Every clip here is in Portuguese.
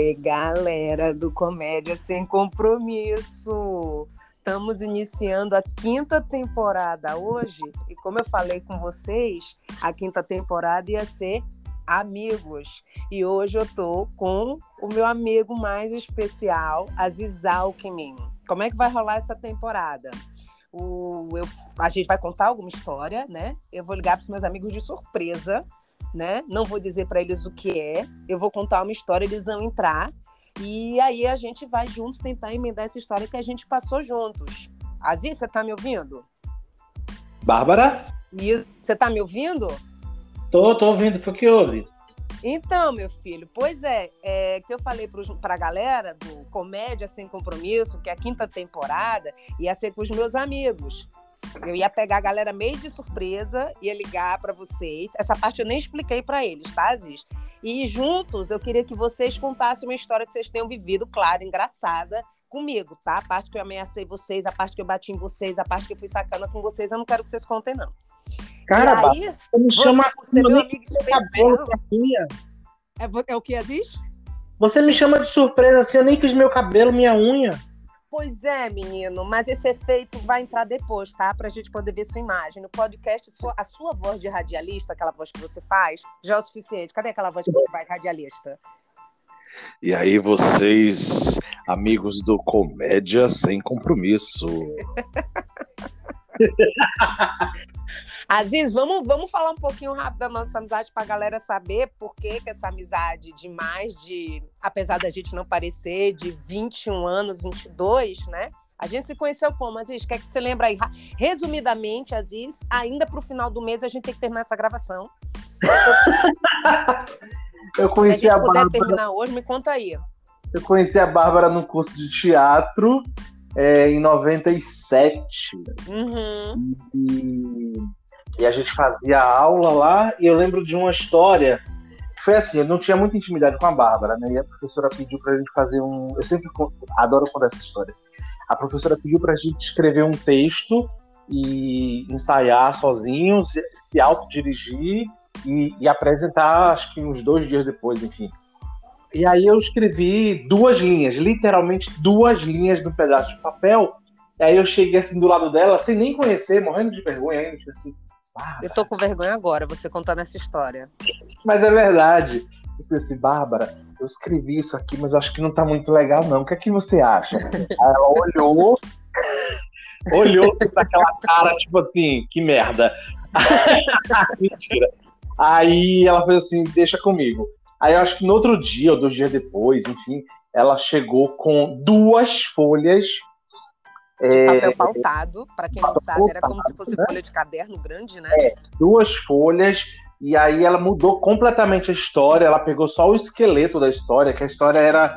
Oi, galera do Comédia Sem Compromisso. Estamos iniciando a quinta temporada hoje e como eu falei com vocês, a quinta temporada ia ser amigos. E hoje eu tô com o meu amigo mais especial, Aziz Alckmin. Como é que vai rolar essa temporada? O, eu, a gente vai contar alguma história, né? Eu vou ligar para os meus amigos de surpresa né? Não vou dizer para eles o que é, eu vou contar uma história, eles vão entrar e aí a gente vai juntos tentar emendar essa história que a gente passou juntos. Aziz, você tá me ouvindo? Bárbara? Isso, você tá me ouvindo? Tô, tô ouvindo, foi que houve. Então, meu filho, pois é, é que eu falei para a galera do Comédia Sem Compromisso, que é a quinta temporada ia ser com os meus amigos. Eu ia pegar a galera meio de surpresa, ia ligar para vocês. Essa parte eu nem expliquei para eles, tá, Aziz? E juntos eu queria que vocês contassem uma história que vocês tenham vivido, claro, engraçada, comigo, tá? A parte que eu ameacei vocês, a parte que eu bati em vocês, a parte que eu fui sacana com vocês, eu não quero que vocês contem, não. Cara, aí, você me chama assim, meu amigo cabelo é, é o que existe? Você me chama de surpresa assim, eu nem fiz meu cabelo, minha unha. Pois é, menino, mas esse efeito vai entrar depois, tá? Pra gente poder ver sua imagem. No podcast, a sua voz de radialista, aquela voz que você faz, já é o suficiente. Cadê aquela voz que você faz radialista? E aí, vocês, amigos do Comédia Sem Compromisso. Aziz, vamos, vamos falar um pouquinho rápido da nossa amizade para a galera saber por que, que essa amizade de mais de, apesar da gente não parecer, de 21 anos, 22, né? A gente se conheceu como, Aziz? Quer que você lembre aí? Resumidamente, Aziz, ainda para o final do mês a gente tem que terminar essa gravação. Eu conheci a, a Bárbara. terminar hoje, me conta aí. Eu conheci a Bárbara no curso de teatro é, em 97. Uhum. E, e a gente fazia aula lá, e eu lembro de uma história foi assim, eu não tinha muita intimidade com a Bárbara, né? E a professora pediu pra gente fazer um. Eu sempre adoro contar essa história. A professora pediu pra gente escrever um texto e ensaiar sozinhos, se autodirigir e, e apresentar, acho que uns dois dias depois, enfim. E aí eu escrevi duas linhas, literalmente duas linhas no pedaço de papel. E aí eu cheguei assim do lado dela, sem nem conhecer, morrendo de vergonha ainda, tipo assim. Bárbara. Eu tô com vergonha agora, você contando essa história. Mas é verdade. Eu falei assim, Bárbara, eu escrevi isso aqui, mas acho que não tá muito legal, não. O que é que você acha? aí ela olhou, olhou com aquela cara, tipo assim, que merda. Mentira. Aí ela fez assim, deixa comigo. Aí eu acho que no outro dia, ou dois dias depois, enfim, ela chegou com duas folhas. De é, papel pautado, para quem não sabe, era como se fosse né? folha de caderno grande, né? É, duas folhas, e aí ela mudou completamente a história, ela pegou só o esqueleto da história, que a história era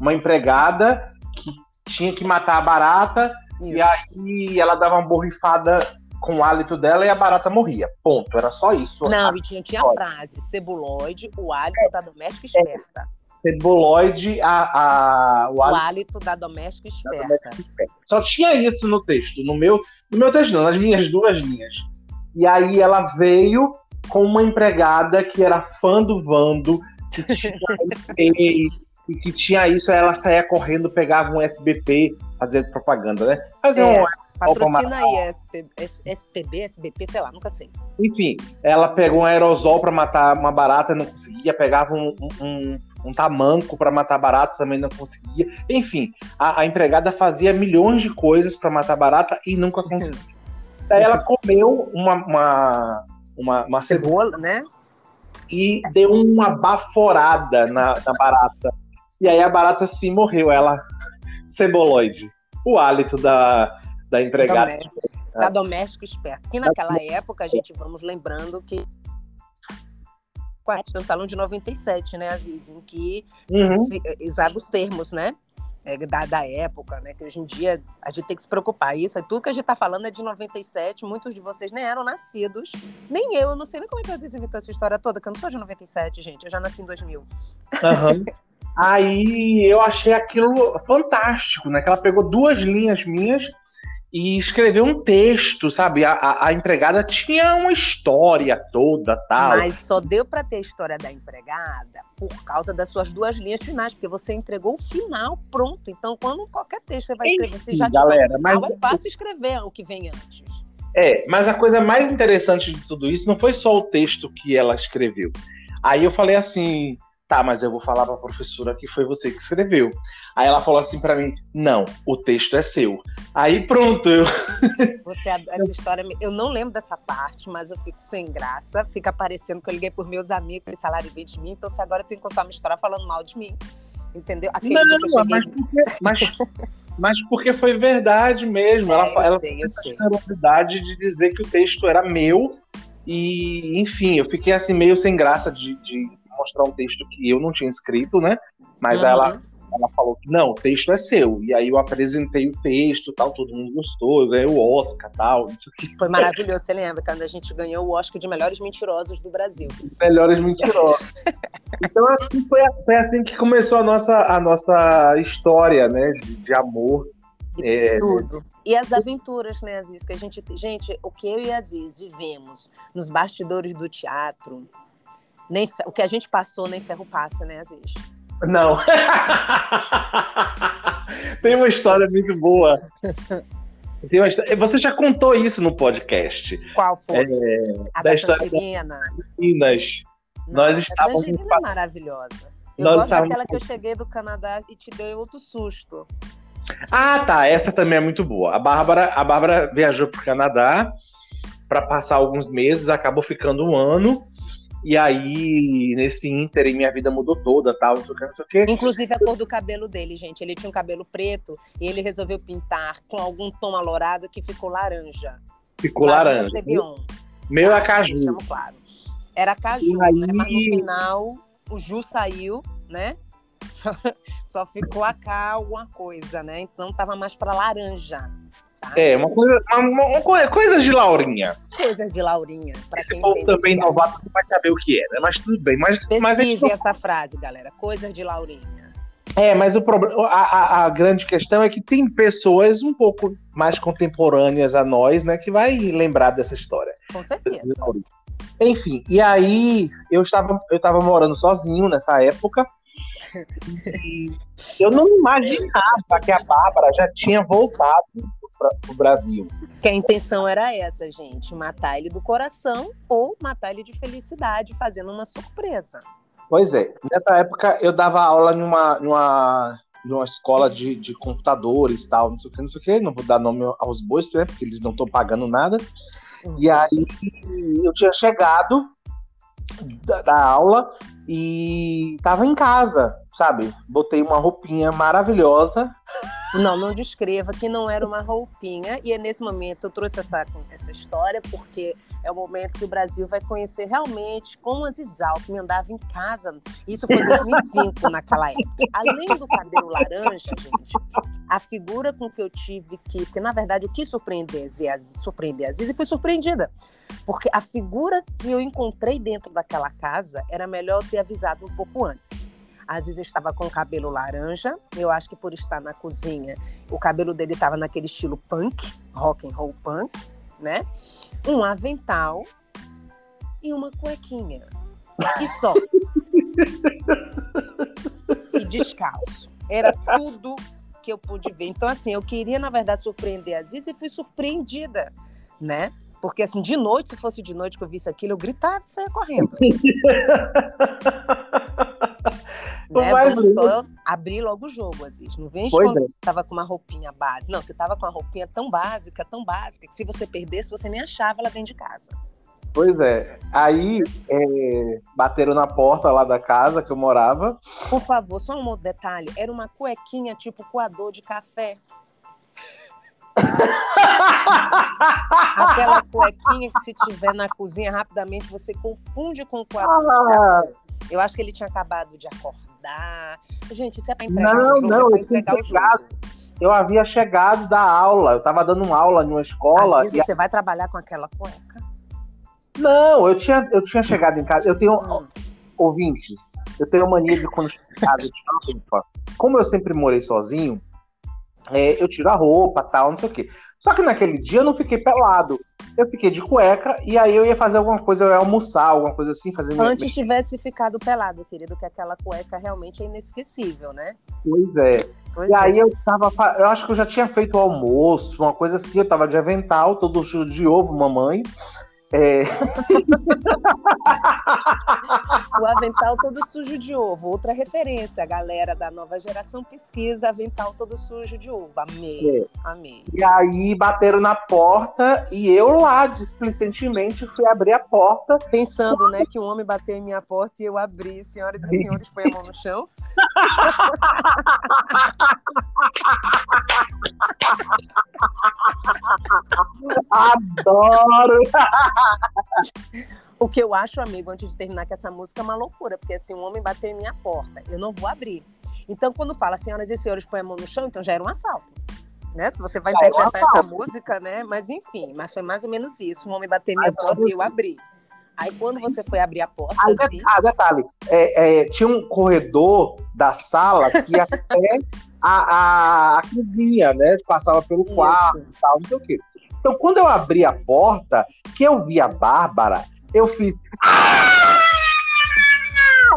uma empregada que tinha que matar a barata, Isso. e aí ela dava uma borrifada com o hálito dela e a barata morria. Ponto. Era só isso. Não, e tinha, tinha a frase: cebuloide, o hálito é, da doméstica esperta. Cebuloide, a, a, o, hálito, o hálito da doméstica esperta. Da doméstica esperta. Só tinha isso no texto. No meu, no meu texto, não, nas minhas duas linhas. E aí ela veio com uma empregada que era fã do Vando, que tinha e, e que tinha isso, aí ela saía correndo, pegava um SBP, fazendo propaganda, né? Fazer é. um Patrocina aí, SPB, SBP, sei lá, nunca sei. Enfim, ela pegou um aerosol para matar uma barata, não conseguia, pegava um, um, um tamanco para matar barata, também não conseguia. Enfim, a, a empregada fazia milhões de coisas para matar barata e nunca conseguia. Daí ela comeu uma, uma, uma, uma cebola, né? E deu uma baforada na, na barata. E aí a barata se morreu, ela ceboloide. O hálito da, da empregada. Doméstico, da doméstico esperto. E naquela época, a gente vamos lembrando que no salão de 97, né, Aziz, em que uhum. se, usava os termos, né, é, da, da época, né, que hoje em dia a gente tem que se preocupar. Isso é tudo que a gente está falando é de 97, muitos de vocês nem eram nascidos, nem eu, eu não sei nem como é que a Aziz inventou essa história toda, que eu não sou de 97, gente, eu já nasci em 2000. Uhum. Aí eu achei aquilo fantástico, né, que ela pegou duas linhas minhas e escreveu um texto, sabe? A, a, a, empregada tinha uma história toda, tal. Mas só deu para ter a história da empregada por causa das suas duas linhas finais, porque você entregou o final pronto. Então, quando qualquer texto você vai escrever, você já galera, mas é fácil escrever o que vem antes. É, mas a coisa mais interessante de tudo isso não foi só o texto que ela escreveu. Aí eu falei assim, Tá, mas eu vou falar para a professora que foi você que escreveu. Aí ela falou assim para mim: Não, o texto é seu. Aí pronto, eu. Você, essa história, eu não lembro dessa parte, mas eu fico sem graça. Fica parecendo que eu liguei por meus amigos que salário veio de mim, então se agora eu tenho que contar uma história falando mal de mim. Entendeu? Aquele não, cheguei... mas, porque, mas, mas porque foi verdade mesmo. Ela, é, ela sei, a generosidade de dizer que o texto era meu. E, enfim, eu fiquei assim meio sem graça de, de mostrar um texto que eu não tinha escrito, né? Mas uhum. ela, ela falou que não, o texto é seu. E aí eu apresentei o texto, tal, todo mundo gostou, eu ganhei o Oscar, tal, isso. Foi maravilhoso, você lembra? Quando a gente ganhou o Oscar de melhores mentirosos do Brasil. Melhores mentirosos. então assim foi, foi, assim que começou a nossa, a nossa história, né, de, de amor. É, tudo. E as aventuras, né, Aziz? Que a gente. Gente, o que eu e a Aziz vivemos nos bastidores do teatro, nem, o que a gente passou, nem ferro passa, né, Aziz? Não. Tem uma história muito boa. Tem uma história... Você já contou isso no podcast. Qual foi? É, a da, da história Tangerina. Minas. Nós estávamos. A é maravilhosa. Eu Nós gosto estávamos... daquela que eu cheguei do Canadá e te dei outro susto. Ah, tá. Essa também é muito boa. A Bárbara, a Bárbara viajou para o Canadá para passar alguns meses, acabou ficando um ano. E aí, nesse ínter, minha vida mudou toda, tal, não sei o que, não sei o que. Inclusive a cor do cabelo dele, gente. Ele tinha um cabelo preto e ele resolveu pintar com algum tom alourado que ficou laranja. Ficou laranja. laranja. Meu ah, caju. Claro. Era caju, aí... né? Mas no final, o Ju saiu, né? Só ficou a cá alguma coisa, né? Então tava mais para laranja. É, uma coisa, uma, uma, uma, coisas de Laurinha. Coisas de Laurinha. Esse povo também novato não vai saber o que é, né? Mas tudo bem. Mas, Pesquise mas gente... essa frase, galera. Coisas de Laurinha. É, mas o problema, a, a, a, grande questão é que tem pessoas um pouco mais contemporâneas a nós, né, que vai lembrar dessa história. Com certeza. Enfim, e aí eu estava, eu estava morando sozinho nessa época. e eu não imaginava que a Bárbara já tinha voltado para o Brasil. Que a intenção era essa, gente: matar ele do coração ou matar ele de felicidade, fazendo uma surpresa. Pois é. Nessa época eu dava aula numa, numa, numa escola de, de computadores tal, não sei o que, não sei o que. Não vou dar nome aos bois, né? Porque eles não estão pagando nada. Uhum. E aí eu tinha chegado da, da aula e tava em casa, sabe? Botei uma roupinha maravilhosa. Não, não descreva que não era uma roupinha. E é nesse momento eu trouxe essa, essa história porque é o momento que o Brasil vai conhecer realmente como Aziz Alckmin andava em casa. Isso foi em 2005, naquela época. Além do cabelo laranja, gente, a figura com que eu tive que... Porque, na verdade, o que surpreender Aziz, surpreender e fui surpreendida. Porque a figura que eu encontrei dentro daquela casa era melhor ter avisado um pouco antes. Aziz estava com o cabelo laranja. Eu acho que por estar na cozinha, o cabelo dele estava naquele estilo punk, rock and roll punk, né? Um avental e uma cuequinha. E só. e descalço. Era tudo que eu pude ver. Então, assim, eu queria, na verdade, surpreender a Aziz e fui surpreendida, né? Porque, assim, de noite, se fosse de noite que eu visse aquilo, eu gritava e saia correndo. né? Vamos só abrir logo o jogo, Aziz. Não vem quando é. tava com uma roupinha base. Não, você tava com uma roupinha tão básica, tão básica, que se você perdesse, você nem achava ela dentro de casa. Pois é. Aí é, bateram na porta lá da casa que eu morava. Por favor, só um outro detalhe. Era uma cuequinha tipo coador de café. Aquela cuequinha que se tiver na cozinha rapidamente você confunde com o coador ah. de café. Eu acho que ele tinha acabado de acordar. Gente, isso é pra entregar não, o jogo, não, é eu entregar o jogo. Eu havia chegado da aula, eu estava dando uma aula numa escola. Às vezes e... você vai trabalhar com aquela cueca? Não, eu tinha, eu tinha chegado em casa. Eu tenho hum. ouvintes. Eu tenho mania de quando chego em casa, como eu sempre morei sozinho, é, eu tiro a roupa, tal, não sei o quê. Só que naquele dia eu não fiquei pelado. Eu fiquei de cueca e aí eu ia fazer alguma coisa, eu ia almoçar, alguma coisa assim, fazer Antes minha... tivesse ficado pelado, querido, que aquela cueca realmente é inesquecível, né? Pois é. Pois e é. aí eu tava. Eu acho que eu já tinha feito o almoço, uma coisa assim, eu tava de avental, todo de ovo, mamãe. É... o avental todo sujo de ovo. Outra referência, a galera da nova geração pesquisa avental todo sujo de ovo. Amei, é. amei. E aí bateram na porta e eu lá, displicentemente, fui abrir a porta. Pensando, né, que um homem bateu em minha porta e eu abri. Senhoras e senhores, põe a mão no chão. Adoro! O que eu acho, amigo, antes de terminar com essa música, é uma loucura, porque assim, um homem bateu em minha porta, eu não vou abrir. Então, quando fala senhoras e senhores, põe a mão no chão, então já era um assalto. Né? Se você vai interpretar essa música, né? Mas enfim, mas foi mais ou menos isso. Um homem bateu em minha mas, porta e eu abri. Aí quando você foi abrir a porta. Ah, assim... ah detalhe, é, é, tinha um corredor da sala que ia até a, a, a, cozinha, né? Passava pelo quarto e tal, não sei o quê. Então, quando eu abri a porta, que eu vi a Bárbara, eu fiz. Ah!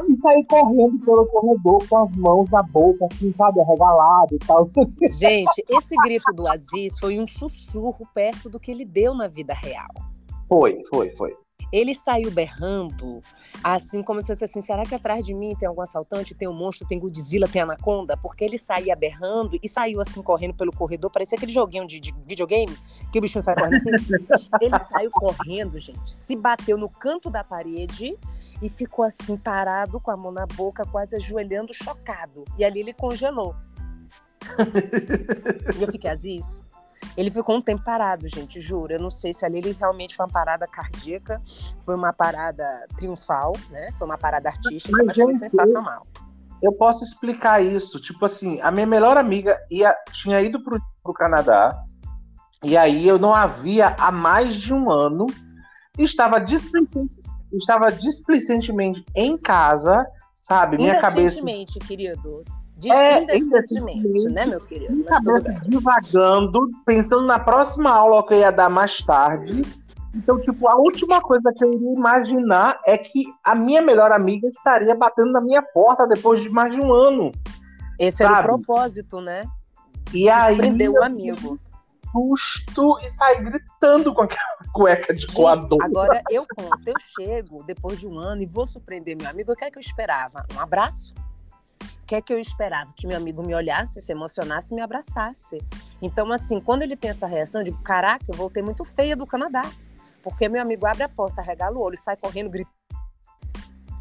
E saí correndo pelo corredor com as mãos na boca, assim, sabe, arregalado e tal. Gente, esse grito do Aziz foi um sussurro perto do que ele deu na vida real. Foi, foi, foi. Ele saiu berrando, assim como se fosse assim: será que atrás de mim tem algum assaltante, tem um monstro, tem Godzilla, tem anaconda? Porque ele saía berrando e saiu assim correndo pelo corredor, parecia aquele joguinho de, de videogame que o bichinho sai correndo assim. ele saiu correndo, gente, se bateu no canto da parede e ficou assim parado com a mão na boca, quase ajoelhando, chocado. E ali ele congelou. e eu fiquei, Aziz, ele ficou um tempo parado, gente, juro. Eu não sei se ali ele realmente foi uma parada cardíaca, foi uma parada triunfal, né? Foi uma parada artística, mas, mas foi sensacional. Eu posso explicar isso. Tipo assim, a minha melhor amiga ia, tinha ido pro, pro Canadá, e aí eu não havia há mais de um ano, estava displicente, estava displicentemente em casa, sabe? Minha cabeça. querido. É, indecentemente, né, meu querido? Minha cabeça divagando, pensando na próxima aula que eu ia dar mais tarde. Então, tipo, a última coisa que eu iria imaginar é que a minha melhor amiga estaria batendo na minha porta depois de mais de um ano. Esse sabe? era o propósito, né? E aí. Prender o amigo. Susto e sair gritando com aquela cueca de coador. Agora eu conto, eu chego depois de um ano e vou surpreender meu amigo. O que é que eu esperava? Um abraço? Que é que eu esperava? Que meu amigo me olhasse, se emocionasse e me abraçasse. Então, assim, quando ele tem essa reação, eu digo, caraca, eu voltei muito feia do Canadá. Porque meu amigo abre a porta, regala o olho, sai correndo, grita.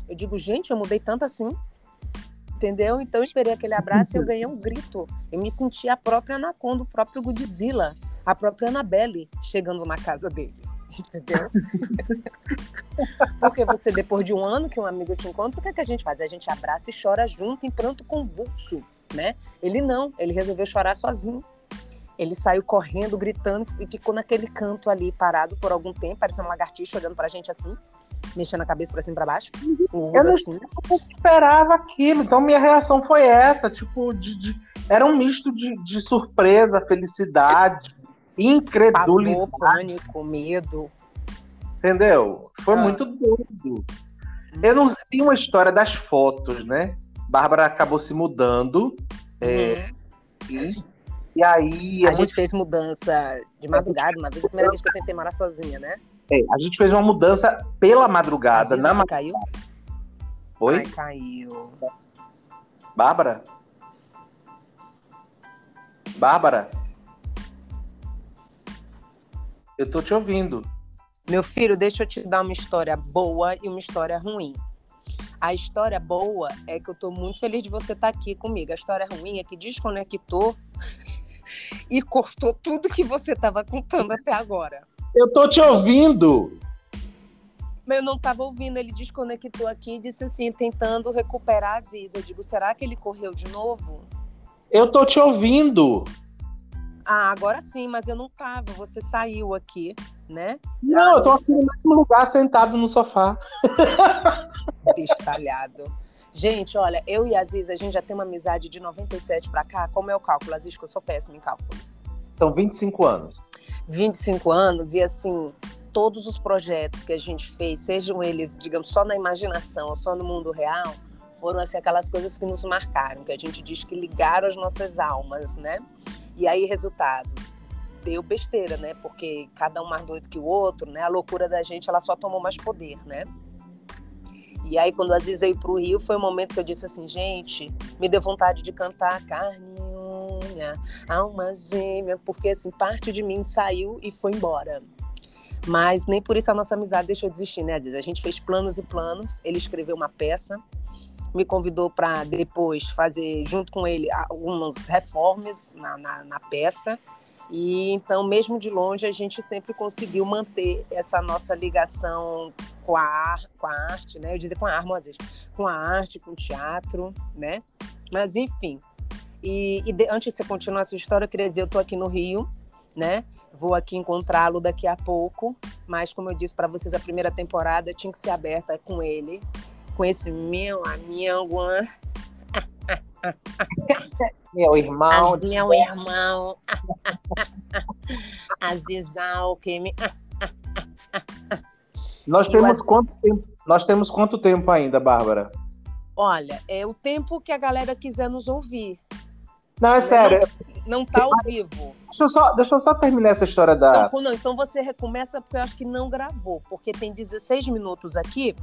Eu digo, gente, eu mudei tanto assim. Entendeu? Então eu esperei aquele abraço e eu ganhei um grito. Eu me senti a própria Anaconda, o próprio Godzilla, a própria Annabelle chegando na casa dele. Entendeu? Porque você, depois de um ano que um amigo te encontra, o que, é que a gente faz? A gente abraça e chora junto em pranto convulso, né? Ele não, ele resolveu chorar sozinho. Ele saiu correndo, gritando e ficou naquele canto ali, parado por algum tempo, parecendo uma lagartixa olhando pra gente assim, mexendo a cabeça pra cima e pra baixo. Eu não assim. esperava aquilo, então minha reação foi essa, tipo, de, de... era um misto de, de surpresa, felicidade, incredulidade. Pavor, pânico, medo. Entendeu? Foi ah. muito doido. Eu não tem uma história das fotos, né? Bárbara acabou se mudando. É, uhum. É, e, e, aí. A, a gente, gente fez mudança de madrugada, uma vez, a primeira vez que eu tentei morar sozinha, né? É, a gente fez uma mudança pela madrugada. Na caiu? Oi? Ai, caiu. Bárbara? Bárbara? Eu tô te ouvindo. Meu filho, deixa eu te dar uma história boa e uma história ruim. A história boa é que eu tô muito feliz de você estar tá aqui comigo. A história ruim é que desconectou e cortou tudo que você estava contando até agora. Eu tô te ouvindo. Mas eu não estava ouvindo, ele desconectou aqui e disse assim, tentando recuperar a Ziza. Eu digo, será que ele correu de novo? Eu tô te ouvindo. Ah, agora sim, mas eu não tava. Você saiu aqui, né? Não, eu tô aqui no mesmo lugar, sentado no sofá. Bestalhado. Gente, olha, eu e a Aziz, a gente já tem uma amizade de 97 para cá. Como é o cálculo, Aziz? Que eu sou péssima em cálculo. São 25 anos. 25 anos, e assim, todos os projetos que a gente fez, sejam eles, digamos, só na imaginação ou só no mundo real, foram assim, aquelas coisas que nos marcaram, que a gente diz que ligaram as nossas almas, né? E aí, resultado, deu besteira, né? Porque cada um mais doido que o outro, né? A loucura da gente, ela só tomou mais poder, né? E aí, quando a Aziz veio pro Rio, foi o um momento que eu disse assim, gente, me deu vontade de cantar carne unha, alma gêmea, porque assim, parte de mim saiu e foi embora. Mas nem por isso a nossa amizade deixou de existir, né, Aziz? A gente fez planos e planos, ele escreveu uma peça, me convidou para depois fazer, junto com ele, algumas reformas na, na, na peça, e então, mesmo de longe, a gente sempre conseguiu manter essa nossa ligação com a, com a arte, né? Eu dizer com a arma, às vezes, com a arte, com o teatro, né? Mas, enfim. E, e de, antes de você continuar a sua história, eu queria dizer, eu estou aqui no Rio, né? Vou aqui encontrá-lo daqui a pouco, mas como eu disse para vocês, a primeira temporada tinha que ser aberta com ele, com esse meu amigo, meu irmão. Meu irmão. Azizal, que me. Nós temos quanto tempo? Nós temos quanto tempo ainda, Bárbara? Olha, é o tempo que a galera quiser nos ouvir. Não, é sério. Não, não tá ao vivo. Deixa eu, só, deixa eu só terminar essa história da. Não, não, então você recomeça porque eu acho que não gravou, porque tem 16 minutos aqui.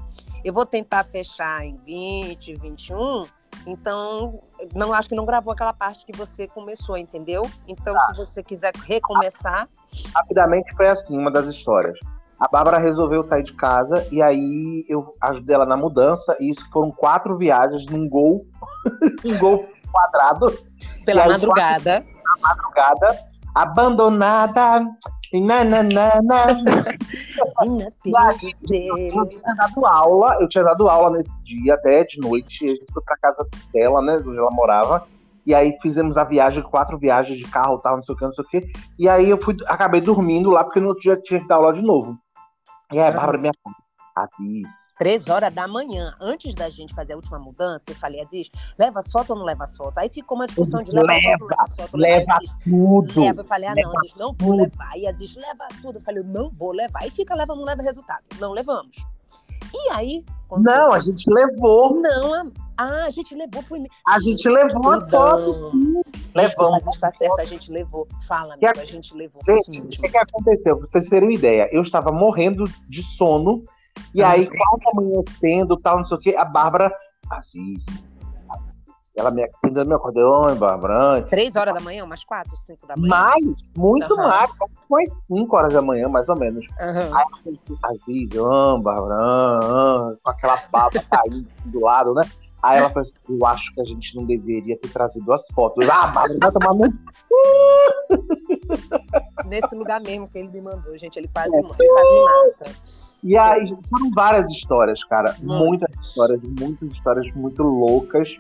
Eu vou tentar fechar em 20, 21 então, não acho que não gravou aquela parte que você começou, entendeu? Então, tá. se você quiser recomeçar. Rapidamente foi assim, uma das histórias. A Bárbara resolveu sair de casa e aí eu ajudei ela na mudança. E isso foram quatro viagens num gol, um gol quadrado. Pela madrugada. Pela madrugada, abandonada, na, na, na, na. eu tinha dado aula, eu tinha dado aula nesse dia, até de noite, a gente foi pra casa dela, né, onde ela morava, e aí fizemos a viagem, quatro viagens de carro, tal, não sei o que, não sei o que, e aí eu fui, acabei dormindo lá, porque no outro dia tinha que dar aula de novo. E aí a Bárbara me Aziz. Três horas da manhã, antes da gente fazer a última mudança, eu falei, Aziz, leva as fotos ou não leva as fotos? Aí ficou uma discussão de leva, leva foto, leva foto, leva, leva tudo. Leva. Eu falei, ah, não, Aziz, não vou levar. E Aziz, leva tudo. Eu falei, não vou levar. E fica, leva, não leva resultado. Não levamos. E aí. Não, a gente levou. Não, a, ah, a gente levou. Foi... A gente levou as fotos, sim. Levamos. Mas está certo, a gente levou. Fala, amigo, a, a gente levou. Gente, o que, que aconteceu? Pra vocês terem uma ideia, eu estava morrendo de sono e aí, quase amanhecendo, tal, não sei o quê, a Bárbara, Aziz, ela me, ainda me acordou, oi, Bárbara. Três horas da manhã, umas quatro, cinco da manhã? Mais, muito uhum. mais, umas cinco horas da manhã, mais ou menos. Uhum. Aí eu assim, Aziz, eu amo, Bárbara, com aquela baba caindo assim, do lado, né? Aí ela falou assim, eu acho que a gente não deveria ter trazido as fotos. Ah, Bárbara, vai tomar muito... Nesse lugar mesmo que ele me mandou, gente, ele quase, ele quase me mata. E aí, foram várias histórias, cara. Muitas histórias, muitas histórias muito loucas.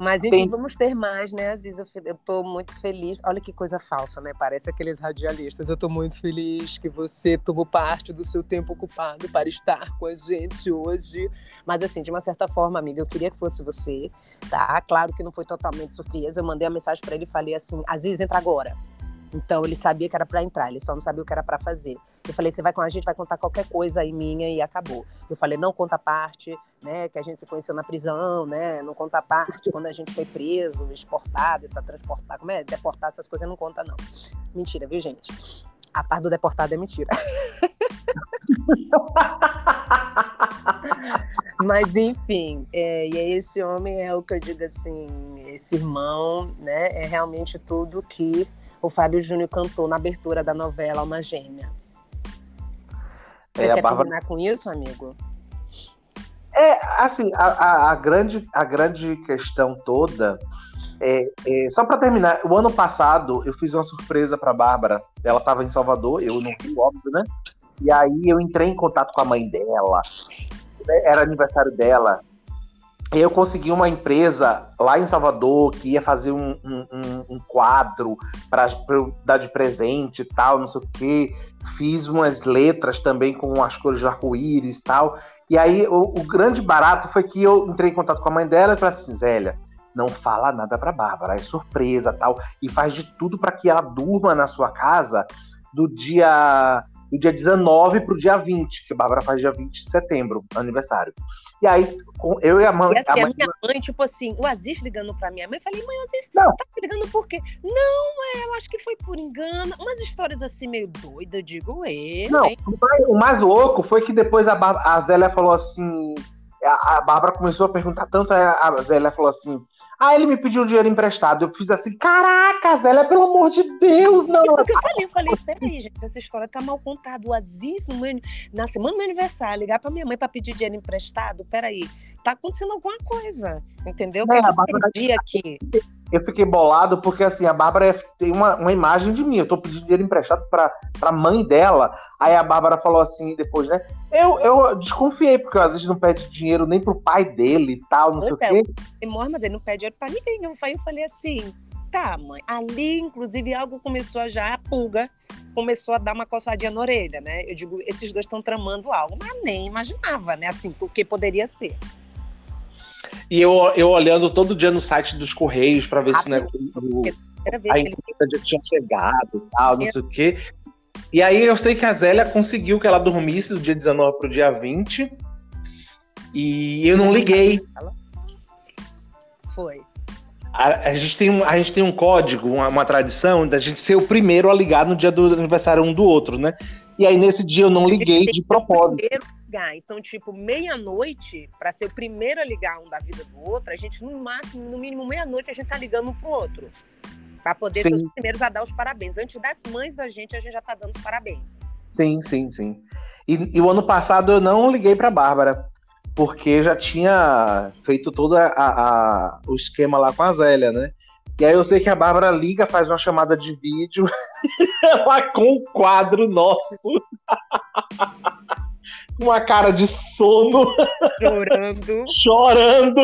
Mas enfim, Tem... vamos ter mais, né, Aziz? Eu, eu tô muito feliz. Olha que coisa falsa, né? Parece aqueles radialistas. Eu tô muito feliz que você tomou parte do seu tempo ocupado para estar com a gente hoje. Mas assim, de uma certa forma, amiga, eu queria que fosse você, tá? Claro que não foi totalmente surpresa. Eu mandei a mensagem para ele e falei assim: Aziz, entra agora. Então ele sabia que era para entrar, ele só não sabia o que era para fazer. Eu falei, você vai com a gente, vai contar qualquer coisa aí minha e acabou. Eu falei, não conta parte, né, que a gente se conheceu na prisão, né, não conta parte quando a gente foi preso, exportado, essa transportar, como é, deportado, essas coisas não conta não. Mentira, viu, gente? A parte do deportado é mentira. Mas enfim, é, e esse homem é o que eu digo assim, esse irmão, né, é realmente tudo que o Fábio Júnior cantou na abertura da novela Alma Gêmea. Você é, quer Bárbara... terminar com isso, amigo? É, assim, a, a, a, grande, a grande questão toda é, é só para terminar, o ano passado eu fiz uma surpresa para Bárbara. Ela estava em Salvador, eu no Rio, óbvio, né? E aí eu entrei em contato com a mãe dela. Era aniversário dela. Eu consegui uma empresa lá em Salvador que ia fazer um, um, um quadro para dar de presente e tal, não sei o quê. Fiz umas letras também com as cores do arco-íris e tal. E aí o, o, grande barato foi que eu entrei em contato com a mãe dela e falei assim, Zélia, não fala nada para Bárbara, é surpresa tal. E faz de tudo para que ela durma na sua casa do dia do dia 19 para o dia 20, que a Bárbara faz dia 20 de setembro, aniversário. E aí, eu e a mãe. E assim, a, mãe... a, minha mãe, tipo assim, o Aziz ligando para minha mãe, eu falei, mãe, o Aziz, não. tá ligando por quê? Não, é, eu acho que foi por engano. Umas histórias assim meio doidas, eu digo, é. Não, o mais, o mais, louco foi que depois a, a Zélia falou assim. A, a Bárbara começou a perguntar tanto, a Zélia falou assim: ah, ele me pediu dinheiro emprestado. Eu fiz assim, caraca, Zélia, pelo amor de Deus, não. eu falei, eu falei, peraí, gente, essa história tá mal contada. O Aziz, no meu, na semana do meu aniversário, ligar pra minha mãe pra pedir dinheiro emprestado, peraí, tá acontecendo alguma coisa, entendeu? É, a Bárbara... eu aqui eu fiquei bolado porque assim, a Bárbara tem uma, uma imagem de mim. Eu tô pedindo dinheiro emprestado pra, pra mãe dela. Aí a Bárbara falou assim depois, né? Eu, eu desconfiei, porque às vezes não pede dinheiro nem pro pai dele e tal, não sei é, o quê. Mas ele não pede dinheiro pra ninguém. Eu falei assim, tá, mãe. Ali, inclusive, algo começou a já, a pulga começou a dar uma coçadinha na orelha, né? Eu digo, esses dois estão tramando algo, mas nem imaginava, né? Assim, o que poderia ser. E eu, eu olhando todo dia no site dos Correios para ver ah, se né, o, a encomenda já tinha chegado e tal, não é. sei o quê. E aí eu sei que a Zélia conseguiu que ela dormisse do dia 19 pro dia 20. E eu não liguei. Foi. A, a, gente tem um, a gente tem um código, uma, uma, tradição da gente ser o primeiro a ligar no dia do aniversário um do outro, né? E aí nesse dia eu não liguei de propósito ligar. Então, tipo, meia-noite, para ser o primeiro a ligar um da vida do outro, a gente, no máximo, no mínimo, meia-noite, a gente tá ligando um pro outro. Para poder sim. ser os primeiros a dar os parabéns. Antes das mães da gente, a gente já tá dando os parabéns. Sim, sim, sim. E, e o ano passado eu não liguei pra Bárbara, porque já tinha feito todo a, a, o esquema lá com a Zélia, né? E aí eu sei que a Bárbara liga, faz uma chamada de vídeo lá com o quadro nosso. uma cara de sono. Chorando. Chorando.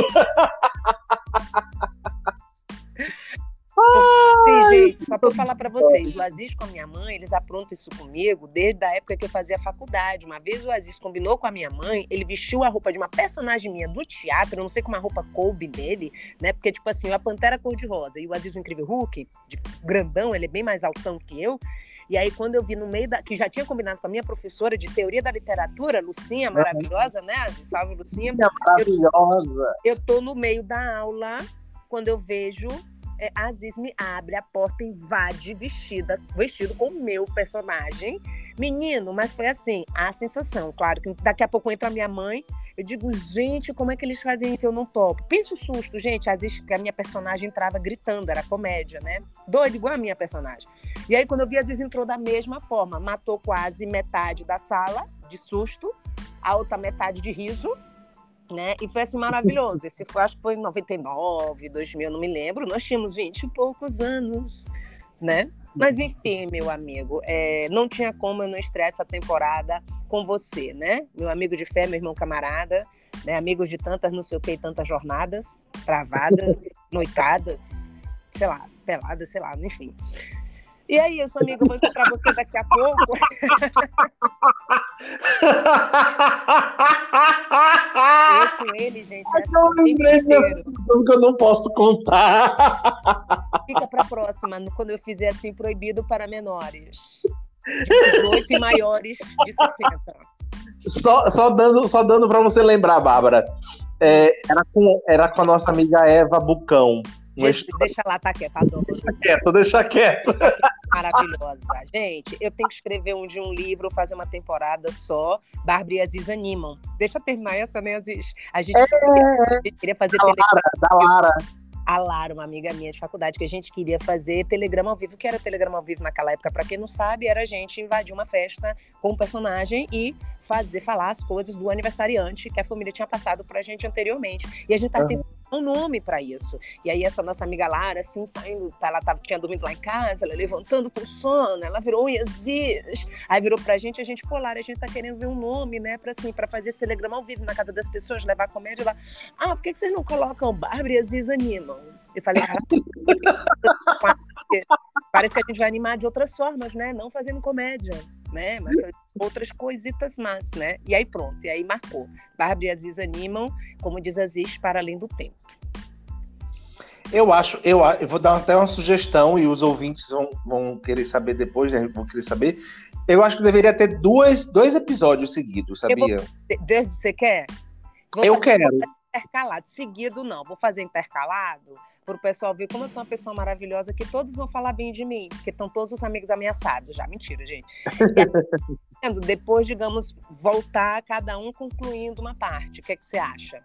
Só para falar para vocês, o Aziz com a minha mãe, eles aprontam isso comigo desde a época que eu fazia faculdade. Uma vez o Aziz combinou com a minha mãe, ele vestiu a roupa de uma personagem minha do teatro, eu não sei como a roupa coube nele, né? Porque, tipo assim, a Pantera cor-de-rosa e o Aziz o Incrível Hulk, de grandão, ele é bem mais altão que eu. E aí, quando eu vi no meio da. que já tinha combinado com a minha professora de teoria da literatura, Lucinha, maravilhosa, né? Salve, Lucinha. maravilhosa. Eu, eu tô no meio da aula, quando eu vejo é, Aziz me abre a porta, invade vestida, vestido com o meu personagem. Menino, mas foi assim, a sensação. Claro que daqui a pouco entra a minha mãe. Eu digo, gente, como é que eles fazem isso? Eu não topo. Pensa o susto, gente. Aziz, que a minha personagem entrava gritando, era comédia, né? Doido, igual a minha personagem. E aí, quando eu vi, Aziz entrou da mesma forma. Matou quase metade da sala, de susto, a outra metade de riso né? E foi assim maravilhoso. Esse foi, acho que foi em 99, 2000, não me lembro. Nós tínhamos 20 e poucos anos, né? Mas enfim, meu amigo, é, não tinha como eu não estrear essa temporada com você, né? Meu amigo de fé, meu irmão camarada, né? Amigos de tantas não sei o que, tantas jornadas, travadas, noitadas, sei lá, peladas, sei lá, enfim. E aí, eu sou amiga, eu vou encontrar você daqui a pouco. eu com ele, gente. É eu lembrei dessa que eu não posso contar. Fica pra próxima, quando eu fizer assim, proibido para menores. De 18 e maiores de 60. Só, só dando, só dando para você lembrar, Bárbara. É, era, com, era com a nossa amiga Eva Bucão. Gente, deixa lá, tá quieto, adoro. Deixa quieto, deixa quieto. Maravilhosa. Gente, eu tenho que escrever um de um livro, fazer uma temporada só. Bárbara e Aziz animam. Deixa eu terminar essa, né, Aziz? A gente, é, queria, a gente queria fazer da Lara, da Lara. A Lara, uma amiga minha de faculdade, que a gente queria fazer telegrama ao vivo. O que era telegrama ao vivo naquela época? Para quem não sabe, era a gente invadir uma festa com um personagem e fazer, falar as coisas do aniversariante que a família tinha passado pra gente anteriormente. E a gente tá uhum. tentando um nome para isso. E aí essa nossa amiga Lara, assim, saindo, tá, ela tava, tinha dormido lá em casa, ela levantando com sono, ela virou Iazis. Aí virou pra gente, a gente, pô, Lara, a gente tá querendo ver um nome, né, pra, assim, pra fazer telegrama ao vivo na casa das pessoas, levar comédia lá. Ah, por que, que vocês não colocam Bárbara e Aziz animam? Eu falei, parece que a gente vai animar de outras formas, né, não fazendo comédia né? Mas outras coisitas más, né? E aí pronto, e aí marcou. Bárbara e Aziz animam, como diz Aziz, para além do tempo. Eu acho, eu, eu vou dar até uma sugestão e os ouvintes vão, vão querer saber depois, né? Vão querer saber. Eu acho que deveria ter dois, dois episódios seguidos, sabia? Vou, você quer? Vou eu quero. Intercalado, seguido não. Vou fazer intercalado para o pessoal ver como eu sou uma pessoa maravilhosa que todos vão falar bem de mim, porque estão todos os amigos ameaçados já. Mentira, gente. Depois, digamos, voltar cada um concluindo uma parte. O que, é que você acha?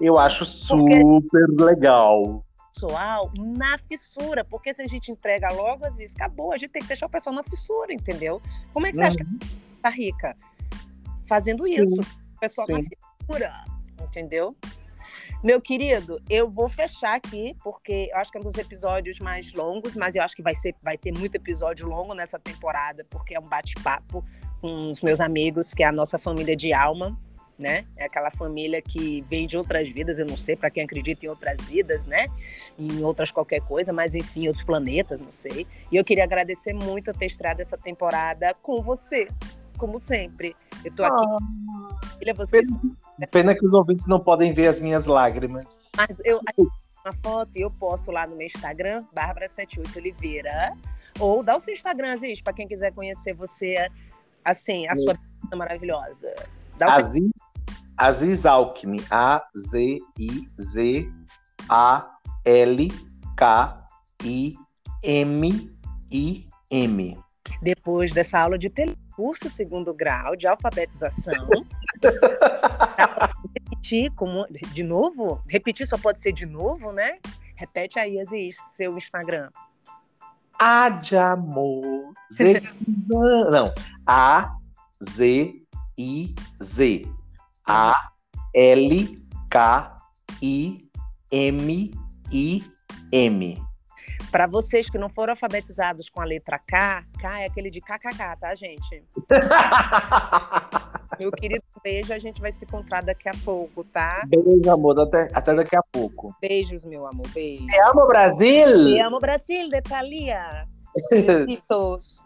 Eu acho super porque... legal pessoal na fissura, porque se a gente entrega logo, às vezes acabou, a gente tem que deixar o pessoal na fissura, entendeu? Como é que você uhum. acha que uhum. tá rica? Fazendo isso, Sim. o pessoal Sim. na fissura, entendeu? Meu querido, eu vou fechar aqui, porque eu acho que é um dos episódios mais longos, mas eu acho que vai, ser, vai ter muito episódio longo nessa temporada, porque é um bate-papo com os meus amigos, que é a nossa família de alma, né? É aquela família que vem de outras vidas, eu não sei para quem acredita em outras vidas, né? Em outras qualquer coisa, mas enfim, outros planetas, não sei. E eu queria agradecer muito ter estreado essa temporada com você, como sempre. Eu tô aqui. Oh, vocês... pena, que os ouvintes não podem ver as minhas lágrimas. Mas eu uma foto e eu posto lá no meu Instagram, Bárbara78 Oliveira. Ou dá o seu Instagram, Aziz, para quem quiser conhecer você, assim, a sua vida maravilhosa. Dá Aziz, Aziz Alckmin, A-Z-I-Z-A-L-K-I-M-I-M. Depois dessa aula de tele curso segundo grau de alfabetização. Repetir como de novo? Repetir só pode ser de novo, né? Repete aí, Aziz, seu Instagram. A de amor. Z Não. A Z I Z. A L K I M I M. Para vocês que não foram alfabetizados com a letra K, K é aquele de KKK, tá, gente? Meu querido, beijo. A gente vai se encontrar daqui a pouco, tá? Beijo, amor. Até, até daqui a pouco. Beijos, meu amor. Beijo. Te amo, Brasil! Te amo, Brasil, de Thalia. Besitos.